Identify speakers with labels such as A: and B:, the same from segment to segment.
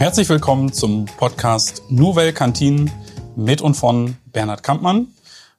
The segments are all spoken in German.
A: Herzlich willkommen zum Podcast Nouvelle Kantine mit und von Bernhard Kampmann.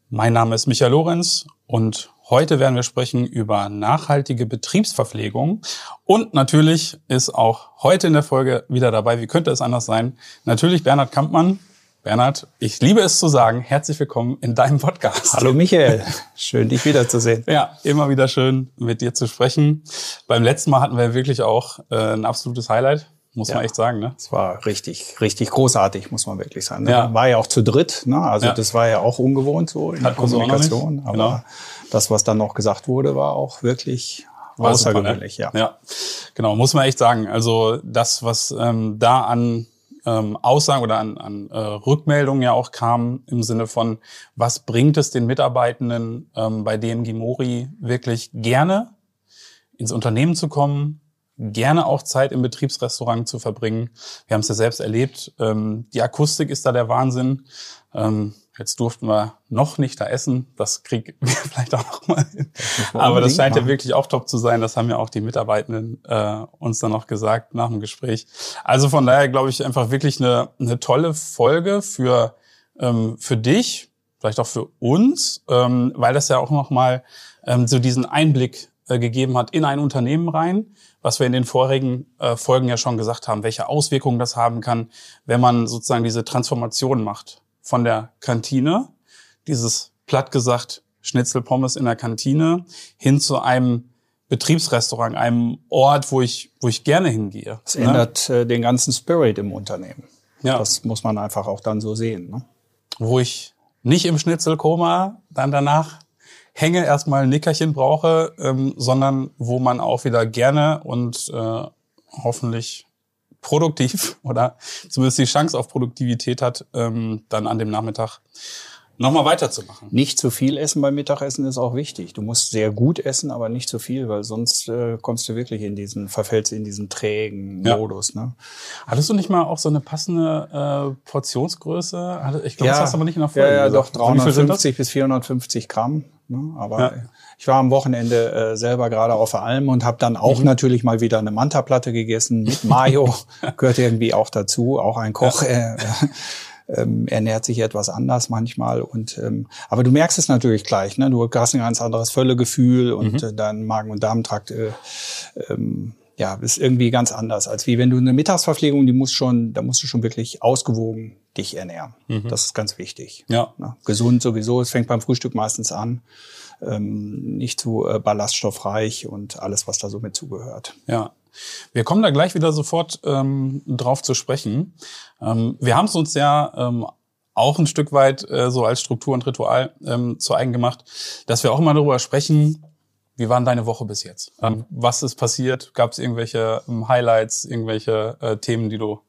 A: Mein Name ist Michael Lorenz und heute werden wir sprechen über nachhaltige Betriebsverpflegung. Und natürlich ist auch heute in der Folge wieder dabei, wie könnte es anders sein, natürlich Bernhard Kampmann. Bernhard, ich liebe es zu sagen, herzlich willkommen in deinem Podcast.
B: Hallo Michael, schön dich wiederzusehen.
A: Ja, immer wieder schön mit dir zu sprechen. Beim letzten Mal hatten wir wirklich auch äh, ein absolutes Highlight muss ja. man echt sagen, ne?
B: Es war richtig, richtig großartig, muss man wirklich sagen. Ne? Ja. War ja auch zu dritt, ne? Also ja. das war ja auch ungewohnt so in Hat der Kommunikation. Aber genau. das, was dann noch gesagt wurde, war auch wirklich war außergewöhnlich,
A: super, ne? ja. Ja, genau, muss man echt sagen. Also das, was ähm, da an ähm, Aussagen oder an, an äh, Rückmeldungen ja auch kam im Sinne von, was bringt es den Mitarbeitenden ähm, bei DMG Mori wirklich gerne ins Unternehmen zu kommen, gerne auch Zeit im Betriebsrestaurant zu verbringen. Wir haben es ja selbst erlebt. Ähm, die Akustik ist da der Wahnsinn. Ähm, jetzt durften wir noch nicht da essen. Das kriegen wir vielleicht auch noch mal hin. Das Aber das scheint machen. ja wirklich auch top zu sein. Das haben ja auch die Mitarbeitenden äh, uns dann noch gesagt nach dem Gespräch. Also von daher glaube ich einfach wirklich eine, eine tolle Folge für, ähm, für dich, vielleicht auch für uns, ähm, weil das ja auch noch mal ähm, so diesen Einblick äh, gegeben hat in ein Unternehmen rein was wir in den vorigen äh, Folgen ja schon gesagt haben, welche Auswirkungen das haben kann, wenn man sozusagen diese Transformation macht von der Kantine, dieses platt gesagt Schnitzelpommes in der Kantine, hin zu einem Betriebsrestaurant, einem Ort, wo ich, wo ich gerne hingehe.
B: Es ne? ändert äh, den ganzen Spirit im Unternehmen. Ja. Das muss man einfach auch dann so sehen. Ne?
A: Wo ich nicht im Schnitzelkoma dann danach hänge, erstmal ein Nickerchen brauche, ähm, sondern wo man auch wieder gerne und äh, hoffentlich produktiv oder zumindest die Chance auf Produktivität hat, ähm, dann an dem Nachmittag nochmal weiterzumachen.
B: Nicht zu viel essen beim Mittagessen ist auch wichtig. Du musst sehr gut essen, aber nicht zu viel, weil sonst äh, kommst du wirklich in diesen, verfällst in diesen trägen ja. Modus. Ne?
A: Hattest du nicht mal auch so eine passende äh, Portionsgröße? Ich glaube,
B: ja.
A: das hast du aber nicht in der
B: Folge Ja, ja doch, 350 bis 450 Gramm. Ne? Aber ja. ich war am Wochenende äh, selber gerade auf der Alm und habe dann auch mhm. natürlich mal wieder eine Manta-Platte gegessen mit Mayo. Gehört irgendwie auch dazu. Auch ein Koch ja. äh, ähm, ernährt sich etwas anders manchmal. Und ähm, aber du merkst es natürlich gleich. Ne? Du hast ein ganz anderes Völlegefühl und mhm. äh, dein Magen- und Darmtrakt äh, ähm, ja, ist irgendwie ganz anders, als wie wenn du eine Mittagsverpflegung, die muss schon, da musst du schon wirklich ausgewogen dich ernähren. Mhm. Das ist ganz wichtig. Ja. Na, gesund sowieso, es fängt beim Frühstück meistens an. Ähm, nicht zu äh, ballaststoffreich und alles, was da so mit zugehört.
A: Ja. Wir kommen da gleich wieder sofort ähm, drauf zu sprechen. Ähm, wir haben es uns ja ähm, auch ein Stück weit äh, so als Struktur und Ritual ähm, zu eigen gemacht, dass wir auch immer darüber sprechen, wie war deine Woche bis jetzt? Ähm, was ist passiert? Gab es irgendwelche ähm, Highlights, irgendwelche äh, Themen, die du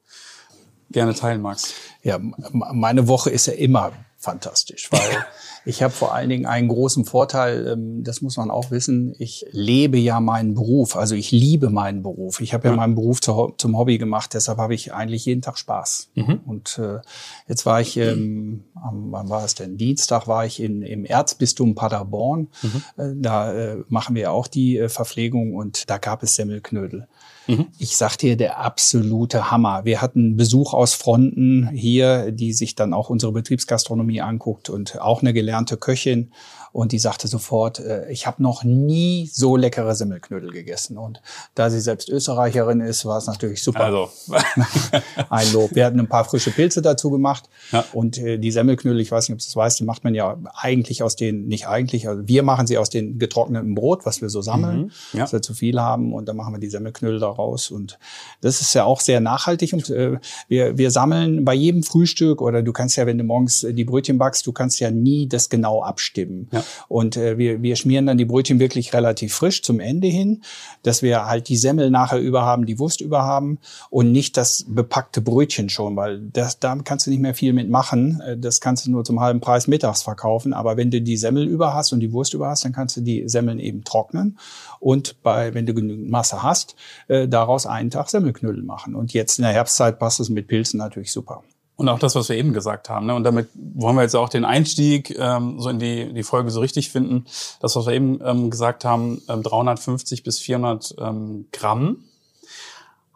A: gerne teilen magst?
B: Ja, meine Woche ist ja immer fantastisch, weil Ich habe vor allen Dingen einen großen Vorteil, ähm, das muss man auch wissen. Ich lebe ja meinen Beruf, also ich liebe meinen Beruf. Ich habe ja, ja meinen Beruf zum Hobby gemacht, deshalb habe ich eigentlich jeden Tag Spaß. Mhm. Und äh, jetzt war ich, ähm, am, wann war es denn? Dienstag war ich in, im Erzbistum Paderborn. Mhm. Äh, da äh, machen wir auch die äh, Verpflegung und da gab es Semmelknödel. Mhm. Ich sag dir, der absolute Hammer. Wir hatten Besuch aus Fronten hier, die sich dann auch unsere Betriebsgastronomie anguckt und auch eine gelernte Köchin. Und die sagte sofort, äh, ich habe noch nie so leckere Semmelknödel gegessen. Und da sie selbst Österreicherin ist, war es natürlich super. Also. ein Lob. Wir hatten ein paar frische Pilze dazu gemacht. Ja. Und äh, die Semmelknödel, ich weiß nicht, ob du das weißt, die macht man ja eigentlich aus den, nicht eigentlich, also wir machen sie aus den getrockneten Brot, was wir so sammeln, mhm. ja. dass wir zu viel haben. Und dann machen wir die Semmelknödel daraus. Und das ist ja auch sehr nachhaltig. Und äh, wir, wir sammeln bei jedem Frühstück oder du kannst ja, wenn du morgens die Brötchen backst, du kannst ja nie das genau abstimmen. Ja. Und äh, wir, wir schmieren dann die Brötchen wirklich relativ frisch zum Ende hin, dass wir halt die Semmel nachher über haben, die Wurst über haben und nicht das bepackte Brötchen schon, weil das, da kannst du nicht mehr viel mitmachen. Äh, das kannst du nur zum halben Preis mittags verkaufen. Aber wenn du die Semmel über hast und die Wurst über hast, dann kannst du die Semmeln eben trocknen und bei, wenn du genügend Masse hast, äh, daraus einen Tag Semmelknödel machen. Und jetzt in der Herbstzeit passt es mit Pilzen natürlich super.
A: Und auch das, was wir eben gesagt haben. Ne? Und damit wollen wir jetzt auch den Einstieg ähm, so in die, die Folge so richtig finden. Das, was wir eben ähm, gesagt haben, ähm, 350 bis 400 ähm, Gramm.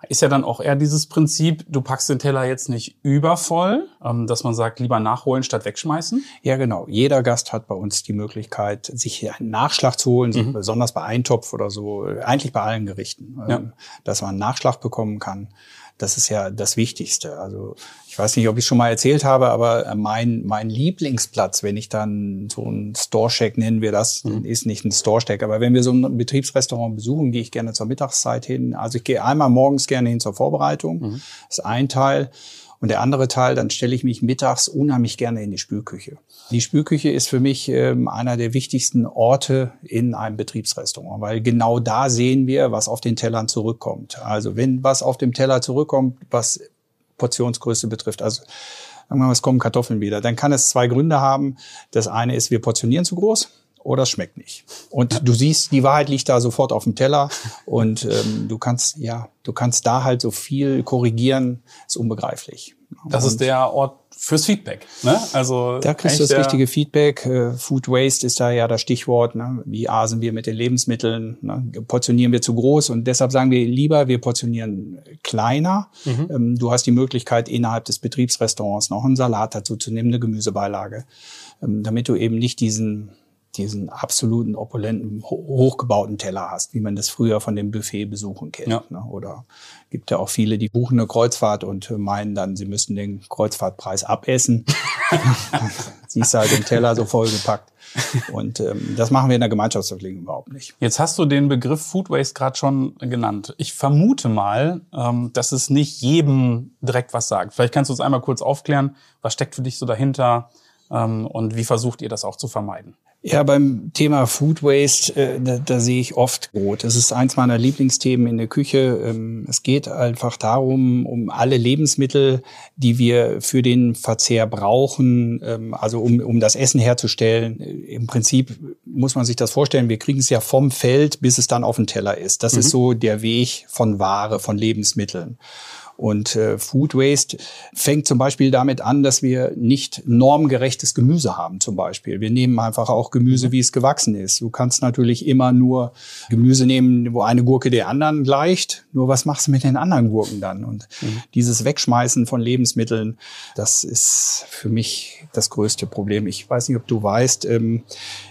A: ist ja dann auch eher dieses Prinzip, du packst den Teller jetzt nicht übervoll, ähm, dass man sagt, lieber nachholen statt wegschmeißen.
B: Ja, genau. Jeder Gast hat bei uns die Möglichkeit, sich einen Nachschlag zu holen, mhm. besonders bei Eintopf oder so, eigentlich bei allen Gerichten, ja. Ähm, dass man einen Nachschlag bekommen kann. Das ist ja das Wichtigste. Also ich weiß nicht, ob ich schon mal erzählt habe, aber mein, mein Lieblingsplatz, wenn ich dann so ein Store-Shack nennen wir das, mhm. ist nicht ein Store-Shack, aber wenn wir so ein Betriebsrestaurant besuchen, gehe ich gerne zur Mittagszeit hin. Also ich gehe einmal morgens gerne hin zur Vorbereitung. Mhm. Das ist ein Teil. Und der andere Teil, dann stelle ich mich mittags unheimlich gerne in die Spülküche. Die Spülküche ist für mich ähm, einer der wichtigsten Orte in einem Betriebsrestaurant, weil genau da sehen wir, was auf den Tellern zurückkommt. Also wenn was auf dem Teller zurückkommt, was Portionsgröße betrifft, also sagen wir mal, es kommen Kartoffeln wieder, dann kann es zwei Gründe haben. Das eine ist, wir portionieren zu groß oder es schmeckt nicht. Und du siehst, die Wahrheit liegt da sofort auf dem Teller und ähm, du kannst, ja, du kannst da halt so viel korrigieren, ist unbegreiflich.
A: Das und ist der Ort fürs Feedback. Ne?
B: Also da kriegst du das richtige Feedback. Äh, Food Waste ist da ja das Stichwort. Ne? Wie asen wir mit den Lebensmitteln? Ne? Portionieren wir zu groß? Und deshalb sagen wir lieber, wir portionieren kleiner. Mhm. Ähm, du hast die Möglichkeit, innerhalb des Betriebsrestaurants noch einen Salat dazu zu nehmen, eine Gemüsebeilage, ähm, damit du eben nicht diesen diesen absoluten opulenten, hochgebauten Teller hast, wie man das früher von dem Buffet-Besuchen kennt. Ja. Ne? Oder gibt ja auch viele, die buchen eine Kreuzfahrt und meinen dann, sie müssten den Kreuzfahrtpreis abessen. Siehst halt den Teller so vollgepackt. Und ähm, das machen wir in der Gemeinschaftsverpflegung überhaupt nicht.
A: Jetzt hast du den Begriff Food Waste gerade schon genannt. Ich vermute mal, ähm, dass es nicht jedem direkt was sagt. Vielleicht kannst du uns einmal kurz aufklären, was steckt für dich so dahinter ähm, und wie versucht ihr das auch zu vermeiden?
B: Ja, beim Thema Food Waste, äh, da, da sehe ich oft Brot. Das ist eins meiner Lieblingsthemen in der Küche. Ähm, es geht einfach darum, um alle Lebensmittel, die wir für den Verzehr brauchen, ähm, also um, um das Essen herzustellen. Im Prinzip muss man sich das vorstellen, wir kriegen es ja vom Feld, bis es dann auf dem Teller ist. Das mhm. ist so der Weg von Ware, von Lebensmitteln. Und äh, Food Waste fängt zum Beispiel damit an, dass wir nicht normgerechtes Gemüse haben zum Beispiel. Wir nehmen einfach auch Gemüse, mhm. wie es gewachsen ist. Du kannst natürlich immer nur Gemüse nehmen, wo eine Gurke der anderen gleicht. Nur was machst du mit den anderen Gurken dann? Und mhm. dieses Wegschmeißen von Lebensmitteln, das ist für mich das größte Problem. Ich weiß nicht, ob du weißt, ähm,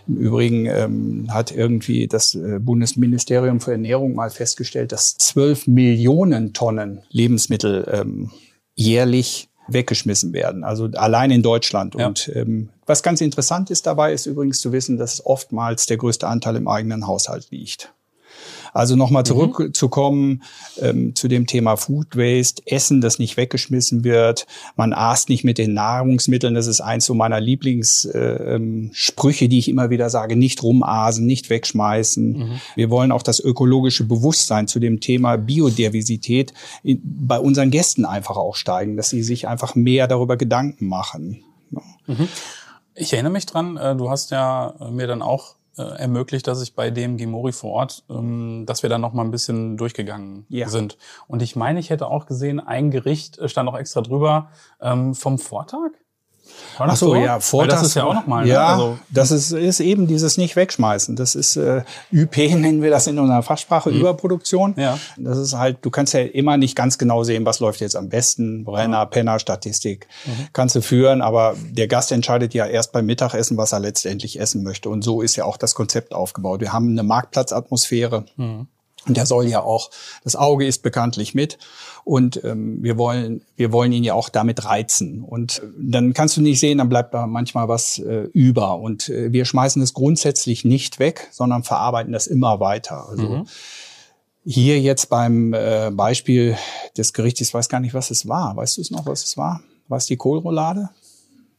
B: im Übrigen ähm, hat irgendwie das äh, Bundesministerium für Ernährung mal festgestellt, dass zwölf Millionen Tonnen Lebensmittel Lebensmittel ähm, jährlich weggeschmissen werden. Also allein in Deutschland. Ja. Und ähm, was ganz interessant ist dabei, ist übrigens zu wissen, dass oftmals der größte Anteil im eigenen Haushalt liegt. Also nochmal mhm. zurückzukommen ähm, zu dem Thema Food Waste, Essen, das nicht weggeschmissen wird. Man aßt nicht mit den Nahrungsmitteln. Das ist eins so meiner Lieblingssprüche, äh, die ich immer wieder sage. Nicht rumasen, nicht wegschmeißen. Mhm. Wir wollen auch das ökologische Bewusstsein zu dem Thema Biodiversität bei unseren Gästen einfach auch steigen, dass sie sich einfach mehr darüber Gedanken machen.
A: Mhm. Ich erinnere mich dran, äh, du hast ja mir dann auch äh, ermöglicht, dass ich bei dem Gimori vor Ort, ähm, dass wir dann noch mal ein bisschen durchgegangen ja. sind. Und ich meine, ich hätte auch gesehen, ein Gericht stand auch extra drüber ähm, vom Vortag.
B: Ach so, ja, Vortags, das ist ja auch nochmal. Ne? Ja, ne? also, das ist, ist eben dieses nicht wegschmeißen. Das ist äh, ÜP nennen wir das in unserer Fachsprache mhm. Überproduktion. Ja. Das ist halt, du kannst ja immer nicht ganz genau sehen, was läuft jetzt am besten. Brenner, ja. Penner, Statistik mhm. kannst du führen, aber der Gast entscheidet ja erst beim Mittagessen, was er letztendlich essen möchte. Und so ist ja auch das Konzept aufgebaut. Wir haben eine Marktplatzatmosphäre. Mhm. Und der soll ja auch, das Auge ist bekanntlich mit. Und ähm, wir wollen, wir wollen ihn ja auch damit reizen. Und äh, dann kannst du nicht sehen, dann bleibt da manchmal was äh, über. Und äh, wir schmeißen es grundsätzlich nicht weg, sondern verarbeiten das immer weiter. Also mhm. hier jetzt beim äh, Beispiel des Gerichts, ich weiß gar nicht, was es war. Weißt du es noch, was es war? War es die Kohlroulade?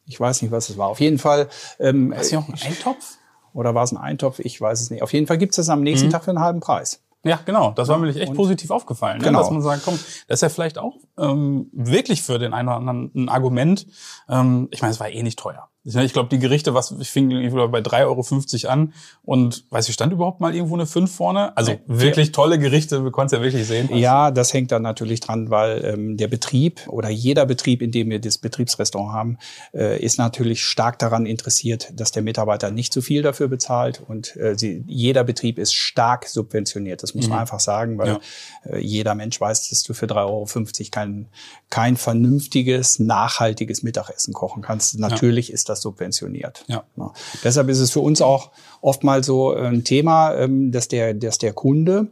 B: Ich weiß nicht, was es war. Auf jeden Fall.
A: Ähm, war es ja auch ein Eintopf?
B: Oder war es ein Eintopf? Ich weiß es nicht. Auf jeden Fall gibt es das am nächsten mhm. Tag für einen halben Preis.
A: Ja, genau. Das war mir echt und positiv aufgefallen, ne? genau. dass man sagt, komm, das ist ja vielleicht auch ähm, wirklich für den einen oder anderen ein Argument. Ähm, ich meine, es war eh nicht teuer. Ich glaube, die Gerichte, was ich fing bei 3,50 Euro an und weiß ich, stand überhaupt mal irgendwo eine 5 vorne? Also wirklich tolle Gerichte, wir konnten es ja wirklich sehen.
B: Ja, das hängt dann natürlich dran, weil ähm, der Betrieb oder jeder Betrieb, in dem wir das Betriebsrestaurant haben, äh, ist natürlich stark daran interessiert, dass der Mitarbeiter nicht zu viel dafür bezahlt und äh, sie, jeder Betrieb ist stark subventioniert. Das muss mhm. man einfach sagen, weil ja. äh, jeder Mensch weiß, dass du für 3,50 Euro kein, kein vernünftiges, nachhaltiges Mittagessen kochen kannst. Natürlich ja. ist das subventioniert. Ja. ja. Deshalb ist es für uns auch oftmals so ein Thema, ähm, dass der, dass der Kunde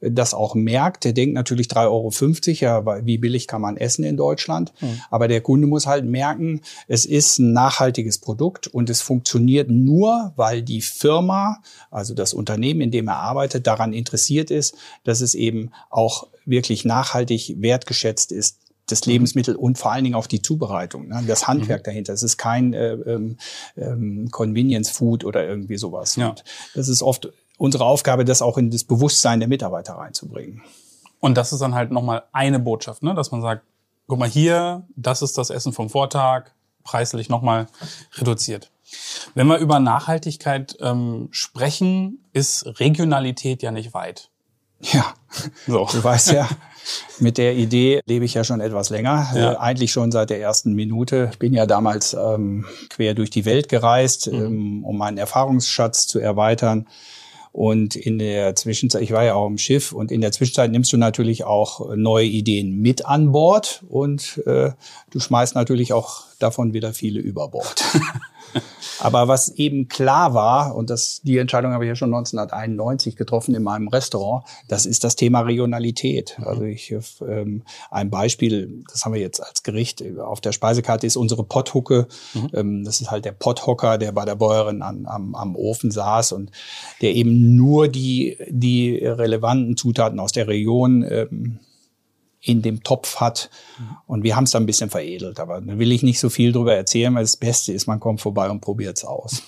B: das auch merkt. Der denkt natürlich 3,50 Euro, ja, wie billig kann man essen in Deutschland? Mhm. Aber der Kunde muss halt merken, es ist ein nachhaltiges Produkt und es funktioniert nur, weil die Firma, also das Unternehmen, in dem er arbeitet, daran interessiert ist, dass es eben auch wirklich nachhaltig wertgeschätzt ist das mhm. Lebensmittel und vor allen Dingen auch die Zubereitung, ne? das Handwerk mhm. dahinter. Es ist kein äh, ähm, ähm, Convenience Food oder irgendwie sowas. Ja. Und das ist oft unsere Aufgabe, das auch in das Bewusstsein der Mitarbeiter reinzubringen.
A: Und das ist dann halt nochmal eine Botschaft, ne? dass man sagt, guck mal hier, das ist das Essen vom Vortag, preislich nochmal reduziert. Wenn wir über Nachhaltigkeit ähm, sprechen, ist Regionalität ja nicht weit.
B: Ja, so. du weißt ja, mit der Idee lebe ich ja schon etwas länger, ja. äh, eigentlich schon seit der ersten Minute. Ich bin ja damals ähm, quer durch die Welt gereist, mhm. ähm, um meinen Erfahrungsschatz zu erweitern. Und in der Zwischenzeit, ich war ja auch im Schiff und in der Zwischenzeit nimmst du natürlich auch neue Ideen mit an Bord und äh, du schmeißt natürlich auch davon wieder viele über Bord. Aber was eben klar war, und das, die Entscheidung habe ich ja schon 1991 getroffen in meinem Restaurant, das ist das Thema Regionalität. Mhm. Also ich, ähm, ein Beispiel, das haben wir jetzt als Gericht auf der Speisekarte, ist unsere Potthucke. Mhm. Ähm, das ist halt der Potthocker, der bei der Bäuerin an, am, am Ofen saß und der eben nur die, die relevanten Zutaten aus der Region ähm, in dem Topf hat. Und wir haben es dann ein bisschen veredelt. Aber da will ich nicht so viel drüber erzählen, weil das Beste ist, man kommt vorbei und probiert es aus.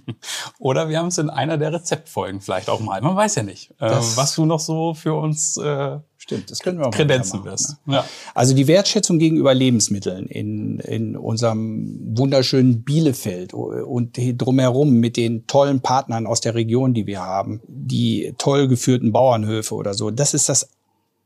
A: Oder wir haben es in einer der Rezeptfolgen vielleicht auch mal. Man weiß ja nicht, äh, was du noch so für uns äh,
B: Stimmt, das können wir auch
A: kredenzen wirst.
B: Ne? Ja. Also die Wertschätzung gegenüber Lebensmitteln in, in unserem wunderschönen Bielefeld und drumherum mit den tollen Partnern aus der Region, die wir haben, die toll geführten Bauernhöfe oder so, das ist das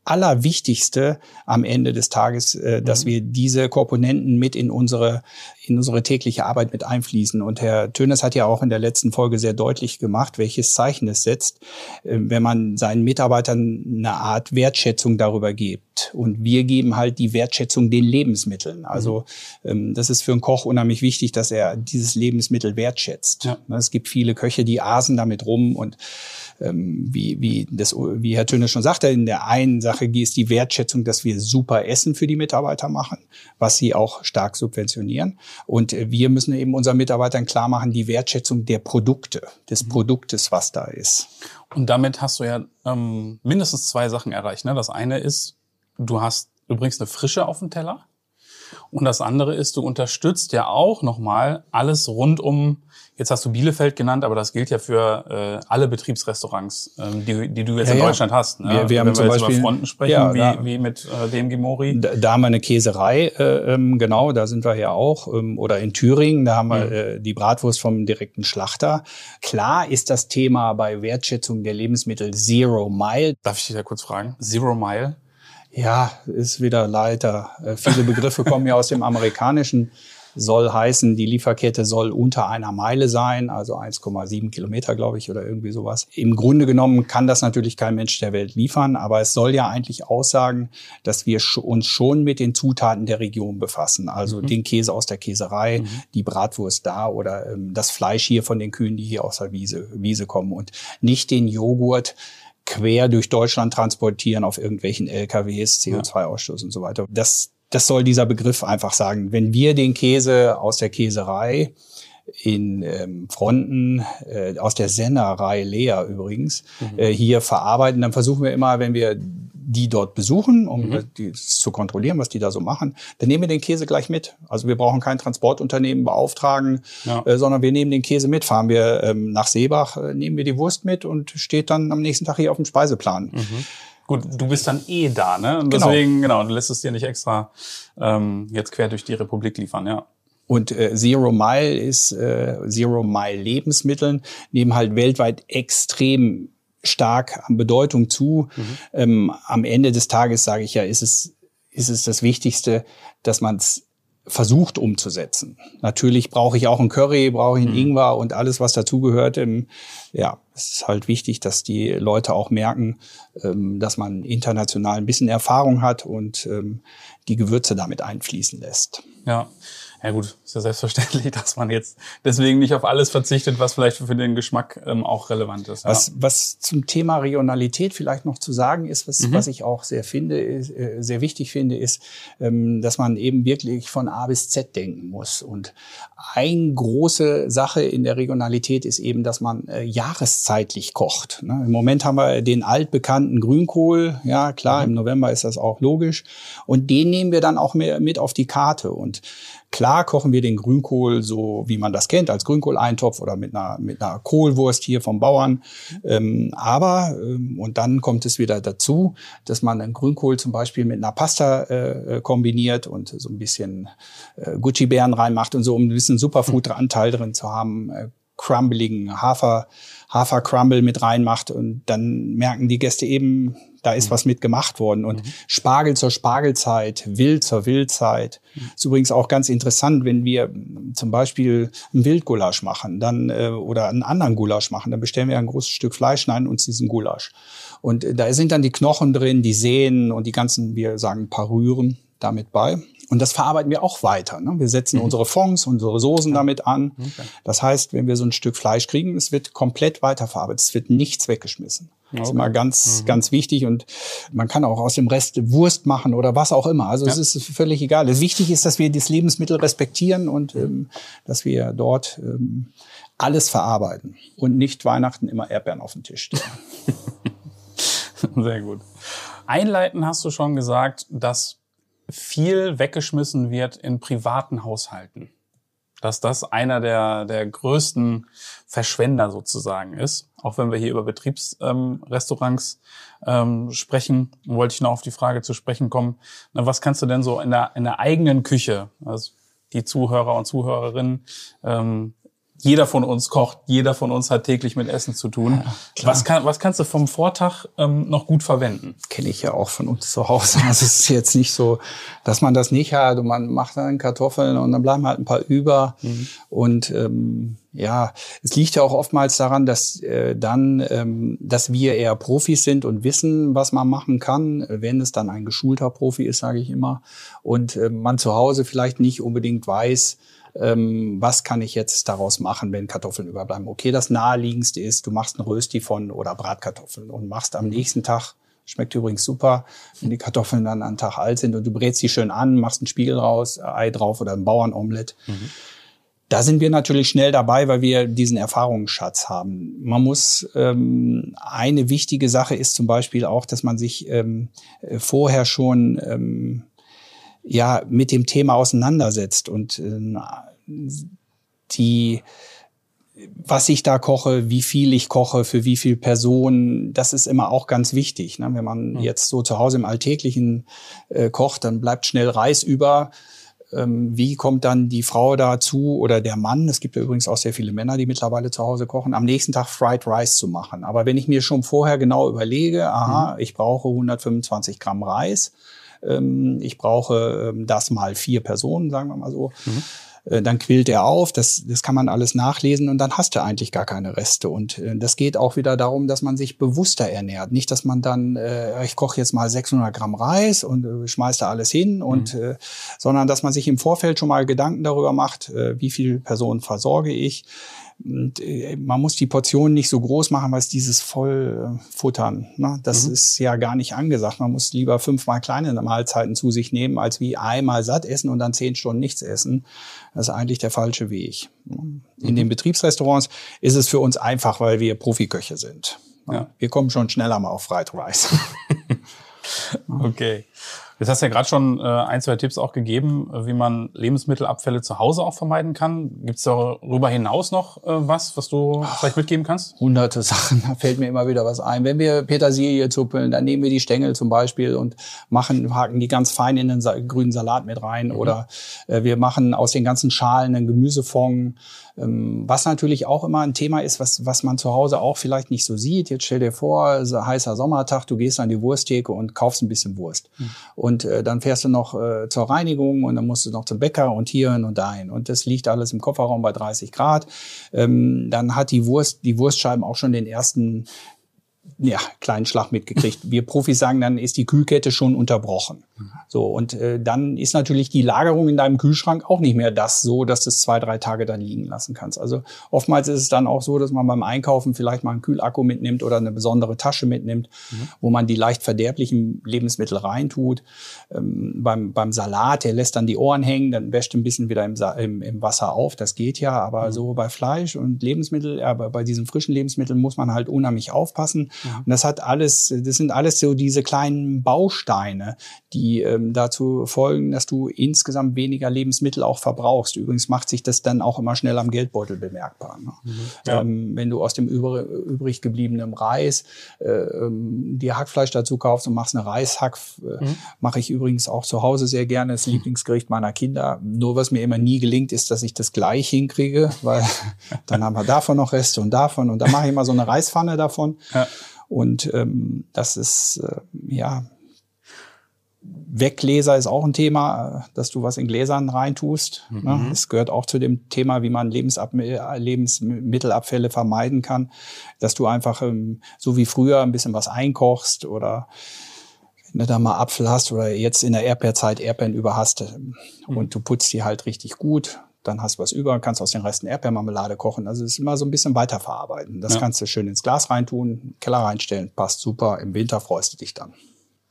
B: Allerwichtigste am Ende des Tages, äh, dass mhm. wir diese Komponenten mit in unsere, in unsere tägliche Arbeit mit einfließen. Und Herr Tönes hat ja auch in der letzten Folge sehr deutlich gemacht, welches Zeichen es setzt, äh, wenn man seinen Mitarbeitern eine Art Wertschätzung darüber gibt. Und wir geben halt die Wertschätzung den Lebensmitteln. Also mhm. ähm, das ist für einen Koch unheimlich wichtig, dass er dieses Lebensmittel wertschätzt. Ja. Es gibt viele Köche, die asen damit rum und ähm, wie, wie, das, wie Herr Töne schon sagte, in der einen Sache ist die Wertschätzung, dass wir super Essen für die Mitarbeiter machen, was sie auch stark subventionieren. Und wir müssen eben unseren Mitarbeitern klar machen, die Wertschätzung der Produkte, des mhm. Produktes, was da ist.
A: Und damit hast du ja ähm, mindestens zwei Sachen erreicht. Ne? Das eine ist, du hast, du bringst eine Frische auf den Teller. Und das andere ist, du unterstützt ja auch nochmal alles rund um, jetzt hast du Bielefeld genannt, aber das gilt ja für äh, alle Betriebsrestaurants, ähm, die, die du jetzt ja, in Deutschland ja. hast.
B: Ne? Wir, wir haben Wenn zum wir jetzt Beispiel,
A: über Fronten sprechen, ja, wie, da, wie mit äh, dem Gemori.
B: Da, da haben wir eine Käserei, äh, ähm, genau, da sind wir ja auch. Ähm, oder in Thüringen, da haben wir mhm. äh, die Bratwurst vom direkten Schlachter. Klar ist das Thema bei Wertschätzung der Lebensmittel Zero Mile.
A: Darf ich dich da kurz fragen? Zero Mile?
B: Ja, ist wieder Leiter. Äh, viele Begriffe kommen ja aus dem Amerikanischen. Soll heißen, die Lieferkette soll unter einer Meile sein, also 1,7 Kilometer, glaube ich, oder irgendwie sowas. Im Grunde genommen kann das natürlich kein Mensch der Welt liefern, aber es soll ja eigentlich aussagen, dass wir uns schon mit den Zutaten der Region befassen. Also mhm. den Käse aus der Käserei, mhm. die Bratwurst da oder ähm, das Fleisch hier von den Kühen, die hier aus der Wiese, Wiese kommen und nicht den Joghurt, quer durch Deutschland transportieren auf irgendwelchen LKWs, CO2-Ausstoß und so weiter. Das, das soll dieser Begriff einfach sagen. Wenn wir den Käse aus der Käserei in ähm, Fronten äh, aus der Sennerei Lea übrigens mhm. äh, hier verarbeiten, dann versuchen wir immer, wenn wir die dort besuchen, um mhm. die, zu kontrollieren, was die da so machen, dann nehmen wir den Käse gleich mit. Also wir brauchen kein Transportunternehmen beauftragen, ja. äh, sondern wir nehmen den Käse mit. Fahren wir ähm, nach Seebach, äh, nehmen wir die Wurst mit und steht dann am nächsten Tag hier auf dem Speiseplan. Mhm.
A: Gut, du bist dann eh da, ne? Und genau. deswegen, genau, du lässt es dir nicht extra ähm, jetzt quer durch die Republik liefern, ja.
B: Und äh, Zero Mile ist äh, Zero Mile Lebensmitteln nehmen halt weltweit extrem stark an Bedeutung zu. Mhm. Ähm, am Ende des Tages sage ich ja, ist es ist es das Wichtigste, dass man es versucht umzusetzen. Natürlich brauche ich auch einen Curry, brauche ich einen mhm. Ingwer und alles, was dazugehört. Ja, es ist halt wichtig, dass die Leute auch merken, ähm, dass man international ein bisschen Erfahrung hat und ähm, die Gewürze damit einfließen lässt.
A: Ja, ja gut, ist ja selbstverständlich, dass man jetzt deswegen nicht auf alles verzichtet, was vielleicht für den Geschmack ähm, auch relevant ist.
B: Ja. Was, was zum Thema Regionalität vielleicht noch zu sagen ist, was, mhm. was ich auch sehr finde, ist, äh, sehr wichtig finde, ist, ähm, dass man eben wirklich von A bis Z denken muss. Und eine große Sache in der Regionalität ist eben, dass man äh, jahreszeitlich kocht. Ne? Im Moment haben wir den altbekannten Grünkohl, ja klar, mhm. im November ist das auch logisch. Und den nehmen wir dann auch mit auf die Karte. Und Klar kochen wir den Grünkohl so, wie man das kennt, als Grünkohleintopf oder mit einer, mit einer Kohlwurst hier vom Bauern. Ähm, aber, ähm, und dann kommt es wieder dazu, dass man den Grünkohl zum Beispiel mit einer Pasta äh, kombiniert und so ein bisschen äh, Gucci-Beeren reinmacht und so, um ein bisschen Superfood-Anteil drin zu haben. Äh, crumbeligen Hafer, Hafercrumble mit reinmacht und dann merken die Gäste eben, da ist mhm. was mit gemacht worden. Und mhm. Spargel zur Spargelzeit, Wild zur Wildzeit. Mhm. Ist übrigens auch ganz interessant, wenn wir zum Beispiel ein Wildgulasch machen, dann äh, oder einen anderen Gulasch machen, dann bestellen wir ein großes Stück Fleisch, schneiden uns diesen Gulasch. Und äh, da sind dann die Knochen drin, die Sehnen und die ganzen, wir sagen, Parüren damit bei. Und das verarbeiten wir auch weiter. Ne? Wir setzen mhm. unsere Fonds, unsere Soßen ja. damit an. Okay. Das heißt, wenn wir so ein Stück Fleisch kriegen, es wird komplett weiterverarbeitet. Es wird nichts weggeschmissen. Okay. Das ist immer ganz, mhm. ganz wichtig. Und man kann auch aus dem Rest Wurst machen oder was auch immer. Also ja. es ist völlig egal. Das Wichtig ist, dass wir das Lebensmittel respektieren und ähm, dass wir dort ähm, alles verarbeiten und nicht Weihnachten immer Erdbeeren auf dem Tisch stehen.
A: Sehr gut. Einleiten hast du schon gesagt, dass viel weggeschmissen wird in privaten Haushalten. Dass das einer der, der größten Verschwender sozusagen ist. Auch wenn wir hier über Betriebsrestaurants ähm, ähm, sprechen, wollte ich noch auf die Frage zu sprechen kommen. Na, was kannst du denn so in der, in der eigenen Küche, also die Zuhörer und Zuhörerinnen, ähm, jeder von uns kocht, jeder von uns hat täglich mit Essen zu tun. Ja, was, kann, was kannst du vom Vortag ähm, noch gut verwenden?
B: Kenne ich ja auch von uns zu Hause. Also es ist jetzt nicht so, dass man das nicht hat und man macht dann Kartoffeln und dann bleiben halt ein paar über. Mhm. Und ähm, ja, es liegt ja auch oftmals daran, dass äh, dann, ähm, dass wir eher Profis sind und wissen, was man machen kann, wenn es dann ein geschulter Profi ist, sage ich immer, und äh, man zu Hause vielleicht nicht unbedingt weiß, ähm, was kann ich jetzt daraus machen, wenn Kartoffeln überbleiben. Okay, das naheliegendste ist, du machst ein Rösti von oder Bratkartoffeln und machst am nächsten Tag Schmeckt übrigens super, wenn die Kartoffeln dann einen Tag alt sind und du brätst sie schön an, machst einen Spiegel raus, Ei drauf oder ein Bauernomelett. Mhm. Da sind wir natürlich schnell dabei, weil wir diesen Erfahrungsschatz haben. Man muss ähm, eine wichtige Sache ist zum Beispiel auch, dass man sich ähm, vorher schon ähm, ja mit dem Thema auseinandersetzt und äh, die was ich da koche, wie viel ich koche, für wie viel Personen, das ist immer auch ganz wichtig. Ne? Wenn man jetzt so zu Hause im Alltäglichen äh, kocht, dann bleibt schnell Reis über. Ähm, wie kommt dann die Frau dazu oder der Mann? Es gibt ja übrigens auch sehr viele Männer, die mittlerweile zu Hause kochen, am nächsten Tag Fried Rice zu machen. Aber wenn ich mir schon vorher genau überlege, aha, mhm. ich brauche 125 Gramm Reis, ich brauche ähm, das mal vier Personen, sagen wir mal so. Mhm äh, dann quillt er auf, das, das kann man alles nachlesen und dann hast du eigentlich gar keine Reste. Und äh, das geht auch wieder darum, dass man sich bewusster ernährt. Nicht, dass man dann, äh, ich koche jetzt mal 600 Gramm Reis und äh, schmeiß da alles hin, und, mhm. äh, sondern dass man sich im Vorfeld schon mal Gedanken darüber macht, äh, wie viele Personen versorge ich und äh, man muss die Portionen nicht so groß machen, weil es dieses Vollfuttern, ne? das mhm. ist ja gar nicht angesagt. Man muss lieber fünfmal kleine Mahlzeiten zu sich nehmen, als wie einmal satt essen und dann zehn Stunden nichts essen. Das ist eigentlich der falsche Weg. In mhm. den Betriebsrestaurants ist es für uns einfach, weil wir Profiköche sind. Ja. Wir kommen schon schneller mal auf Fried Rice.
A: okay. Jetzt hast du ja gerade schon äh, ein, zwei Tipps auch gegeben, äh, wie man Lebensmittelabfälle zu Hause auch vermeiden kann. Gibt es darüber hinaus noch äh, was, was du Ach, vielleicht mitgeben kannst?
B: Hunderte Sachen, da fällt mir immer wieder was ein. Wenn wir Petersilie zuppeln, dann nehmen wir die Stängel zum Beispiel und machen, haken die ganz fein in den Sa grünen Salat mit rein. Mhm. Oder Äh, wir machen aus den ganzen Schalen einen Gemüsefond, ähm, was natürlich auch immer ein Thema ist, was, was man zu Hause auch vielleicht nicht so sieht. Jetzt stell dir vor, heißer Sommertag, du gehst an die Wursttheke und kaufst ein bisschen Wurst. Mhm. Und äh, dann fährst du noch äh, zur Reinigung und dann musst du noch zum Bäcker und hierhin und dahin. Und das liegt alles im Kofferraum bei 30 Grad. Ähm, dann hat die Wurst, die Wurstscheiben auch schon den ersten ja, kleinen Schlag mitgekriegt. Wir Profis sagen, dann ist die Kühlkette schon unterbrochen. So, und äh, dann ist natürlich die Lagerung in deinem Kühlschrank auch nicht mehr das so, dass du es zwei, drei Tage dann liegen lassen kannst. Also oftmals ist es dann auch so, dass man beim Einkaufen vielleicht mal einen Kühlakku mitnimmt oder eine besondere Tasche mitnimmt, mhm. wo man die leicht verderblichen Lebensmittel reintut. Ähm, beim, beim Salat, der lässt dann die Ohren hängen, dann wäscht ein bisschen wieder im, im, im Wasser auf. Das geht ja, aber mhm. so bei Fleisch und Lebensmittel, aber bei diesen frischen Lebensmitteln muss man halt unheimlich aufpassen. Mhm. Und das hat alles, das sind alles so diese kleinen Bausteine, die ähm, dazu folgen, dass du insgesamt weniger Lebensmittel auch verbrauchst. Übrigens macht sich das dann auch immer schnell am Geldbeutel bemerkbar. Ne? Mhm, ja. ähm, wenn du aus dem übrig, übrig gebliebenen Reis äh, ähm, dir Hackfleisch dazu kaufst und machst eine Reishack, äh, mhm. mache ich übrigens auch zu Hause sehr gerne. Das Lieblingsgericht meiner Kinder. Nur was mir immer nie gelingt, ist, dass ich das gleich hinkriege, weil dann haben wir davon noch Reste und davon und dann mache ich immer so eine Reispfanne davon. Ja. Und ähm, das ist äh, ja Weggläser ist auch ein Thema, dass du was in Gläsern reintust. Ne? Mhm. Es gehört auch zu dem Thema, wie man Lebensab Lebensmittelabfälle vermeiden kann, dass du einfach ähm, so wie früher ein bisschen was einkochst oder wenn du da mal Apfel hast oder jetzt in der Erdbeerzeit Erdbeeren über hast ähm, mhm. und du putzt die halt richtig gut, dann hast du was über, kannst aus den Resten Erdbeermarmelade kochen. Also es ist immer so ein bisschen weiterverarbeiten. Das ja. kannst du schön ins Glas reintun, Keller reinstellen, passt super. Im Winter freust du dich dann.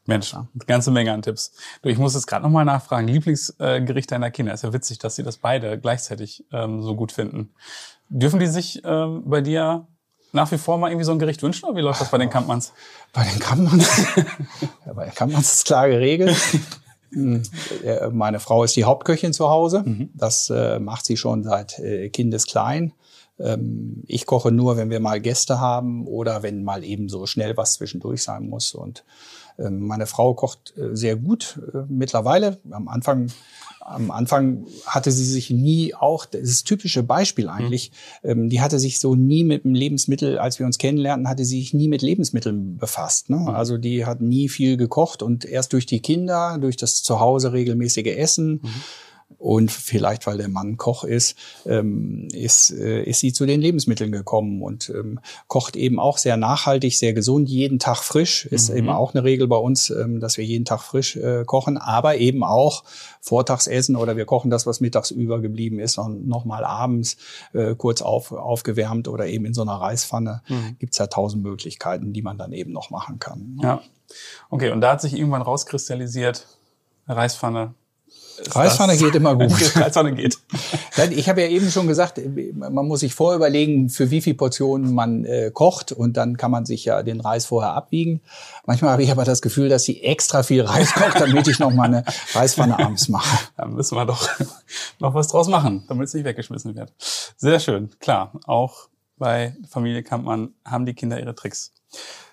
A: Mensch, ja. ganze Menge an Tipps. Du, ich muss jetzt gerade nochmal nachfragen. Lieblingsgericht deiner Kinder. Ist ja witzig, dass sie das beide gleichzeitig ähm, so gut finden. Dürfen die sich ähm, bei dir nach wie vor mal irgendwie so ein Gericht wünschen oder wie läuft das bei den Kampmanns?
B: Bei den Kampmanns? ja, bei den Kampmanns ist klar geregelt. Hm, äh, meine Frau ist die Hauptköchin zu Hause. Mhm. Das äh, macht sie schon seit äh, Kindesklein. Ähm, ich koche nur, wenn wir mal Gäste haben oder wenn mal eben so schnell was zwischendurch sein muss. Und meine Frau kocht äh, sehr gut äh, mittlerweile. Am Anfang am Anfang hatte sie sich nie auch, das ist typische Beispiel eigentlich, mhm. die hatte sich so nie mit dem Lebensmittel, als wir uns kennenlernten, hatte sie sich nie mit Lebensmitteln befasst. Ne? Mhm. Also die hat nie viel gekocht und erst durch die Kinder, durch das Zuhause regelmäßige Essen, mhm und vielleicht, weil der Mann Koch ist, ähm, ist, äh, ist sie zu den Lebensmitteln gekommen und ähm, kocht eben auch sehr nachhaltig, sehr gesund, jeden Tag frisch. Ist mhm. eben auch eine Regel bei uns, ähm, dass wir jeden Tag frisch äh, kochen, aber eben auch Vortagsessen oder wir kochen das, was mittags übergeblieben ist, und noch mal abends äh, kurz auf, aufgewärmt oder eben in so einer Reispfanne. Mhm. Gibt's ja tausend Möglichkeiten, die man dann eben noch machen kann.
A: Ne? Ja. Okay, und da hat sich irgendwann rauskristallisiert, Reispfanne
B: Reispfanne geht immer gut.
A: Reispfanne geht.
B: Ich habe ja eben schon gesagt, man muss sich vorüberlegen, für wie viel Portionen man äh, kocht und dann kann man sich ja den Reis vorher abwiegen. Manchmal habe ich aber das Gefühl, dass sie extra viel Reis kocht, damit ich noch mal eine Reispfanne abends mache.
A: Da müssen wir doch noch was draus machen, damit es nicht weggeschmissen wird. Sehr schön, klar. Auch bei Familie Kampmann haben die Kinder ihre Tricks.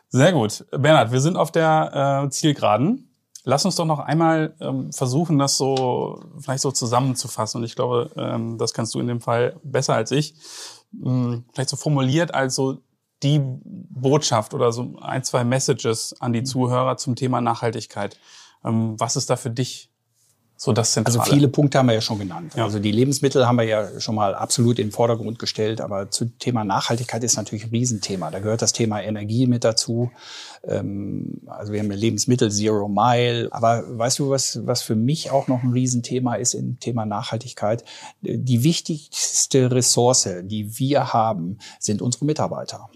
A: Sehr gut. Bernhard, wir sind auf der äh, Zielgeraden. Lass uns doch noch einmal ähm, versuchen, das so vielleicht so zusammenzufassen. Und ich glaube, ähm, das kannst du in dem Fall besser als ich. Ähm, vielleicht so formuliert als so die Botschaft oder so ein, zwei Messages an die mhm. Zuhörer zum Thema Nachhaltigkeit. Ähm, was ist da für dich so das
B: Zentrale. Also viele Punkte haben wir ja schon genannt. Ja. Also die Lebensmittel haben wir ja schon mal absolut in den Vordergrund gestellt, aber zu Thema Nachhaltigkeit ist natürlich ein Riesenthema. Da gehört das Thema Energie mit dazu. Ähm, also wir haben ja Lebensmittel Zero Mile. Aber weißt du, was, was für mich auch noch ein Riesenthema ist im Thema Nachhaltigkeit? Die wichtigste Ressource, die wir haben, sind unsere Mitarbeiter.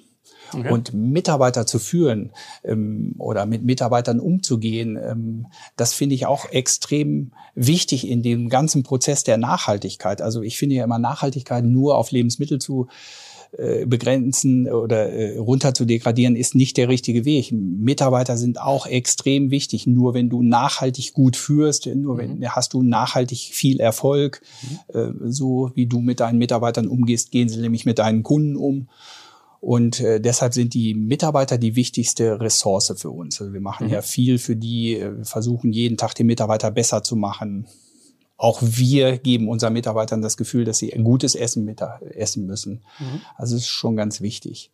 B: Okay. Und Mitarbeiter zu führen ähm, oder mit Mitarbeitern umzugehen, ähm, das finde ich auch extrem wichtig in dem ganzen Prozess der Nachhaltigkeit. Also ich finde ja immer Nachhaltigkeit nur auf Lebensmittel zu äh, begrenzen oder äh, runter zu degradieren, ist nicht der richtige Weg. Mitarbeiter sind auch extrem wichtig. Nur wenn du nachhaltig gut führst, nur wenn mhm. hast du nachhaltig viel Erfolg. Mhm. Äh, so wie du mit deinen Mitarbeitern umgehst, gehen sie nämlich mit deinen Kunden um. Und äh, deshalb sind die Mitarbeiter die wichtigste Ressource für uns. Also wir machen mhm. ja viel für die, äh, versuchen jeden Tag die Mitarbeiter besser zu machen, auch wir geben unseren Mitarbeitern das Gefühl, dass sie ein gutes Essen essen müssen. Mhm. Also es ist schon ganz wichtig.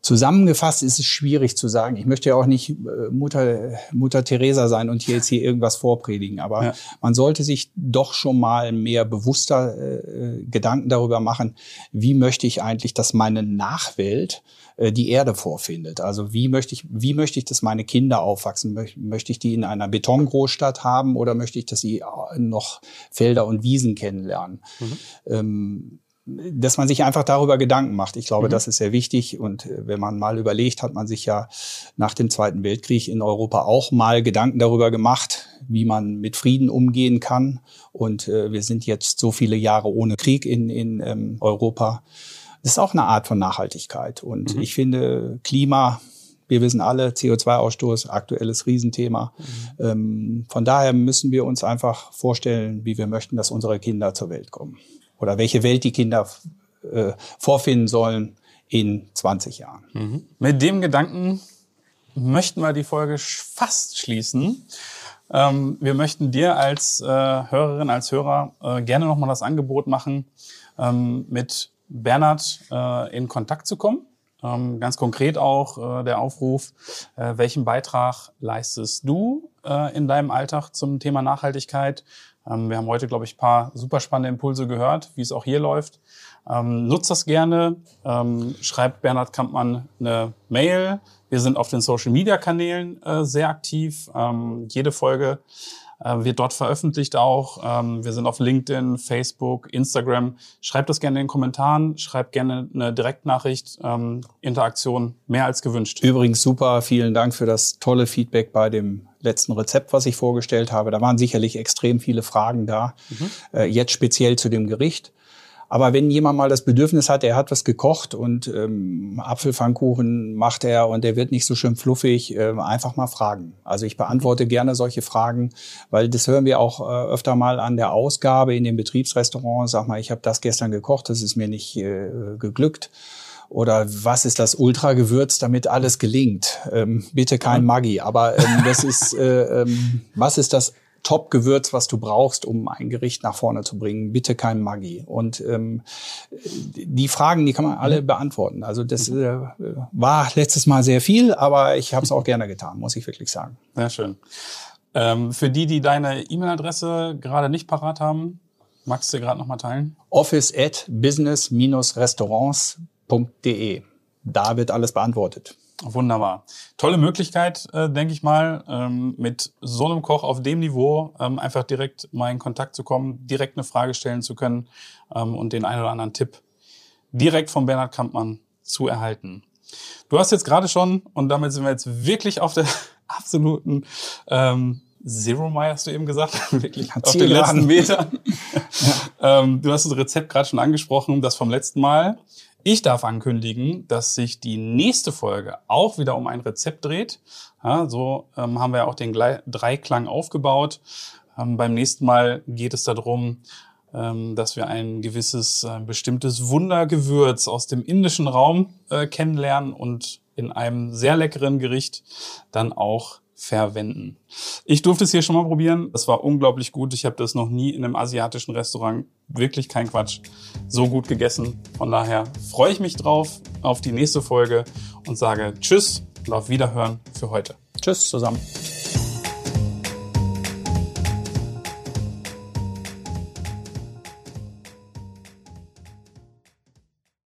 B: Zusammengefasst ist es schwierig zu sagen. Ich möchte ja auch nicht äh, Mutter, Mutter Teresa sein und hier jetzt hier irgendwas vorpredigen, aber ja. man sollte sich doch schon mal mehr bewusster äh, Gedanken darüber machen, wie möchte ich eigentlich, dass meine Nachwelt äh, die Erde vorfindet. Also wie möchte ich, wie möchte ich, dass meine Kinder aufwachsen? Möchte ich die in einer Betongroßstadt haben oder möchte ich, dass sie äh, noch Felder und Wiesen kennenlernen? Mhm. Ähm, dass man sich einfach darüber Gedanken macht. Ich glaube, mhm. das ist sehr wichtig. Und äh, wenn man mal überlegt, hat man sich ja nach dem Zweiten Weltkrieg in Europa auch mal Gedanken darüber gemacht, wie man mit Frieden umgehen kann. Und äh, wir sind jetzt so viele Jahre ohne Krieg in, in ähm, Europa. Das ist auch eine Art von Nachhaltigkeit. Und mhm. ich finde, Klima, wir wissen alle, CO2-Ausstoß, aktuelles Riesenthema. Mhm. Ähm, von daher müssen wir uns einfach vorstellen, wie wir möchten, dass unsere Kinder zur Welt kommen oder welche Welt die Kinder äh, vorfinden sollen in 20 Jahren.
A: Mhm. Mit dem Gedanken möchten wir die Folge fast schließen. Ähm, wir möchten dir als äh, Hörerin, als Hörer äh, gerne nochmal das Angebot machen, ähm, mit Bernhard äh, in Kontakt zu kommen. Ähm, ganz konkret auch äh, der Aufruf, äh, welchen Beitrag leistest du äh, in deinem Alltag zum Thema Nachhaltigkeit? Ähm, wir haben heute, glaube ich, paar super spannende Impulse gehört, wie es auch hier läuft. Ähm, nutzt das gerne, ähm, schreibt Bernhard Kampmann eine Mail. Wir sind auf den Social-Media-Kanälen äh, sehr aktiv. Ähm, jede Folge äh, wird dort veröffentlicht auch. Ähm, wir sind auf LinkedIn, Facebook, Instagram. Schreibt das gerne in den Kommentaren, schreibt gerne eine Direktnachricht. Ähm, Interaktion mehr als gewünscht.
B: Übrigens super, vielen Dank für das tolle Feedback bei dem letzten Rezept, was ich vorgestellt habe. Da waren sicherlich extrem viele Fragen da, mhm. äh, jetzt speziell zu dem Gericht. Aber wenn jemand mal das Bedürfnis hat, er hat was gekocht und ähm, Apfelpfannkuchen macht er und der wird nicht so schön fluffig, äh, einfach mal fragen. Also ich beantworte gerne solche Fragen, weil das hören wir auch äh, öfter mal an der Ausgabe in den Betriebsrestaurants. Sag mal, ich habe das gestern gekocht, das ist mir nicht äh, geglückt. Oder was ist das Ultra-Gewürz, damit alles gelingt? Ähm, bitte kein Maggi, aber ähm, das ist, äh, ähm, was ist das Top-Gewürz, was du brauchst, um ein Gericht nach vorne zu bringen. Bitte kein Maggi. Und ähm, die Fragen, die kann man alle mhm. beantworten. Also das äh, war letztes Mal sehr viel, aber ich habe es auch gerne getan, muss ich wirklich sagen.
A: Sehr schön. Ähm, für die, die deine E-Mail-Adresse gerade nicht parat haben, magst du gerade nochmal teilen?
B: Office at business-restaurants.de. Da wird alles beantwortet.
A: Wunderbar. Tolle Möglichkeit, äh, denke ich mal, ähm, mit so einem Koch auf dem Niveau ähm, einfach direkt mal in Kontakt zu kommen, direkt eine Frage stellen zu können ähm, und den einen oder anderen Tipp direkt von Bernhard Kampmann zu erhalten. Du hast jetzt gerade schon, und damit sind wir jetzt wirklich auf der absoluten ähm, Zero Mile, hast du eben gesagt, wirklich auf den letzten Metern. ja. ähm, du hast das Rezept gerade schon angesprochen, das vom letzten Mal. Ich darf ankündigen, dass sich die nächste Folge auch wieder um ein Rezept dreht. Ja, so ähm, haben wir auch den Dreiklang aufgebaut. Ähm, beim nächsten Mal geht es darum, ähm, dass wir ein gewisses äh, bestimmtes Wundergewürz aus dem indischen Raum äh, kennenlernen und in einem sehr leckeren Gericht dann auch verwenden. Ich durfte es hier schon mal probieren. Das war unglaublich gut. Ich habe das noch nie in einem asiatischen Restaurant, wirklich kein Quatsch, so gut gegessen. Von daher freue ich mich drauf auf die nächste Folge und sage Tschüss und auf Wiederhören für heute.
B: Tschüss zusammen.